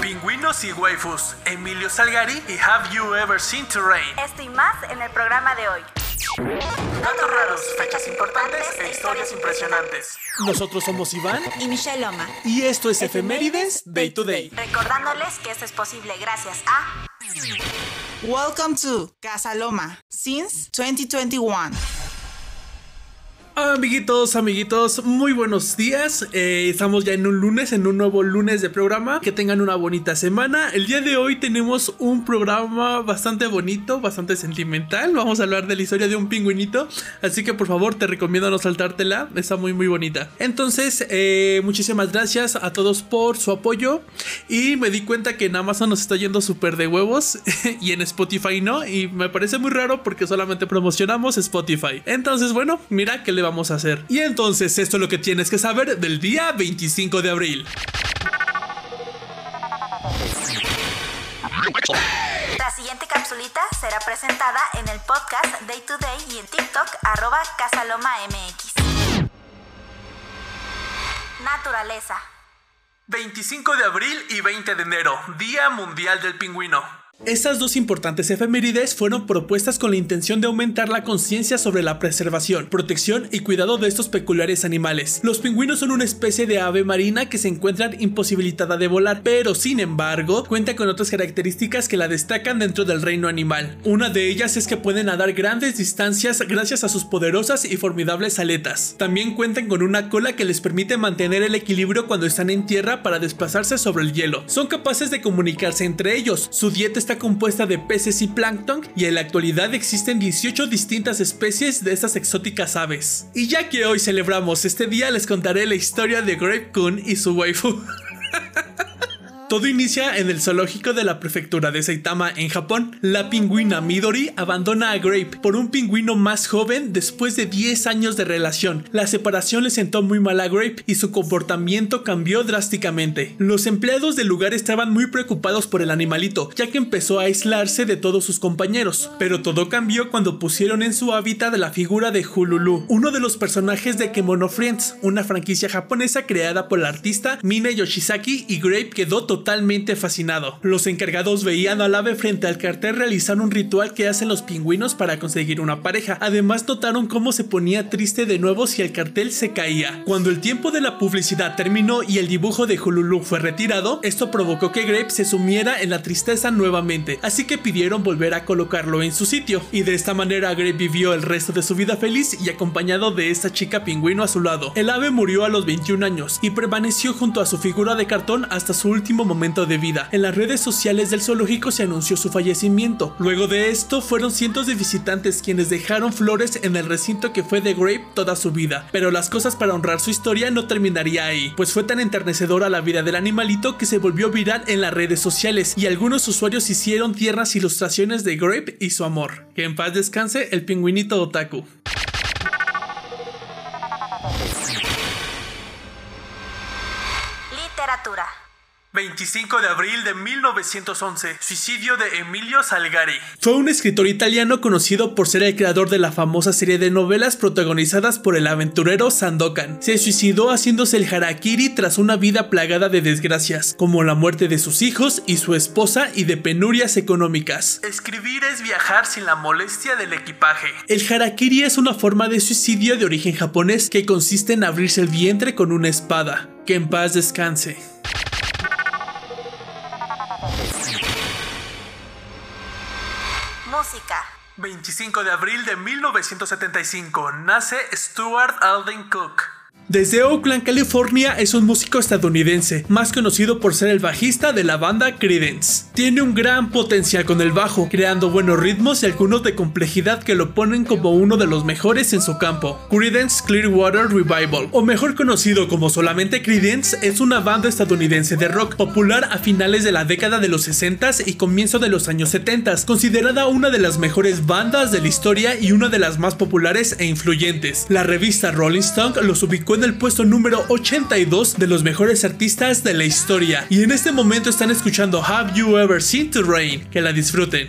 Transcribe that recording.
Pingüinos y waifus, Emilio Salgari y Have You Ever Seen to Rain. Esto y más en el programa de hoy. Datos raros, fechas importantes e historias impresionantes. Nosotros somos Iván Y Michelle Loma. y esto es Efemérides Day to Day. Recordándoles que esto es posible gracias a Welcome to Casa Loma since 2021. Amiguitos, amiguitos, muy buenos días. Eh, estamos ya en un lunes, en un nuevo lunes de programa. Que tengan una bonita semana. El día de hoy tenemos un programa bastante bonito, bastante sentimental. Vamos a hablar de la historia de un pingüinito. Así que por favor te recomiendo no saltártela. Está muy muy bonita. Entonces, eh, muchísimas gracias a todos por su apoyo. Y me di cuenta que en Amazon nos está yendo súper de huevos. y en Spotify no. Y me parece muy raro porque solamente promocionamos Spotify. Entonces, bueno, mira que le vamos a hacer. Y entonces esto es lo que tienes que saber del día 25 de abril. La siguiente capsulita será presentada en el podcast Day to Day y en TikTok arroba CasalomaMX. Naturaleza. 25 de abril y 20 de enero, Día Mundial del Pingüino. Estas dos importantes efemérides fueron propuestas con la intención de aumentar la conciencia sobre la preservación, protección y cuidado de estos peculiares animales. Los pingüinos son una especie de ave marina que se encuentran imposibilitada de volar, pero sin embargo cuenta con otras características que la destacan dentro del reino animal. Una de ellas es que pueden nadar grandes distancias gracias a sus poderosas y formidables aletas. También cuentan con una cola que les permite mantener el equilibrio cuando están en tierra para desplazarse sobre el hielo. Son capaces de comunicarse entre ellos. Su dieta está compuesta de peces y plancton y en la actualidad existen 18 distintas especies de estas exóticas aves. Y ya que hoy celebramos este día les contaré la historia de Grape Kun y su waifu. Todo inicia en el zoológico de la prefectura de Saitama en Japón. La pingüina Midori abandona a Grape por un pingüino más joven después de 10 años de relación. La separación le sentó muy mal a Grape y su comportamiento cambió drásticamente. Los empleados del lugar estaban muy preocupados por el animalito, ya que empezó a aislarse de todos sus compañeros. Pero todo cambió cuando pusieron en su hábitat la figura de Hululu, uno de los personajes de Kemono Friends, una franquicia japonesa creada por el artista Mine Yoshizaki y Grape quedó totalmente fascinado. Los encargados veían al ave frente al cartel realizar un ritual que hacen los pingüinos para conseguir una pareja. Además notaron cómo se ponía triste de nuevo si el cartel se caía. Cuando el tiempo de la publicidad terminó y el dibujo de Hululu fue retirado, esto provocó que Grape se sumiera en la tristeza nuevamente, así que pidieron volver a colocarlo en su sitio. Y de esta manera Grape vivió el resto de su vida feliz y acompañado de esta chica pingüino a su lado. El ave murió a los 21 años y permaneció junto a su figura de cartón hasta su último momento de vida. En las redes sociales del zoológico se anunció su fallecimiento. Luego de esto fueron cientos de visitantes quienes dejaron flores en el recinto que fue de Grape toda su vida. Pero las cosas para honrar su historia no terminaría ahí, pues fue tan enternecedora la vida del animalito que se volvió viral en las redes sociales y algunos usuarios hicieron tiernas ilustraciones de Grape y su amor. Que en paz descanse el pingüinito otaku. Literatura. 25 de abril de 1911, suicidio de Emilio Salgari. Fue un escritor italiano conocido por ser el creador de la famosa serie de novelas protagonizadas por el aventurero Sandokan. Se suicidó haciéndose el harakiri tras una vida plagada de desgracias, como la muerte de sus hijos y su esposa y de penurias económicas. Escribir es viajar sin la molestia del equipaje. El harakiri es una forma de suicidio de origen japonés que consiste en abrirse el vientre con una espada. Que en paz descanse. Música. 25 de abril de 1975, nace Stuart Alden Cook. Desde Oakland, California, es un músico estadounidense, más conocido por ser el bajista de la banda Creedence. Tiene un gran potencial con el bajo, creando buenos ritmos y algunos de complejidad que lo ponen como uno de los mejores en su campo. Creedence Clearwater Revival, o mejor conocido como solamente Creedence, es una banda estadounidense de rock popular a finales de la década de los 60s y comienzo de los años 70s, considerada una de las mejores bandas de la historia y una de las más populares e influyentes. La revista Rolling Stone los ubicó en el puesto número 82 de los mejores artistas de la historia. Y en este momento están escuchando Have You Ever Seen to Rain. Que la disfruten.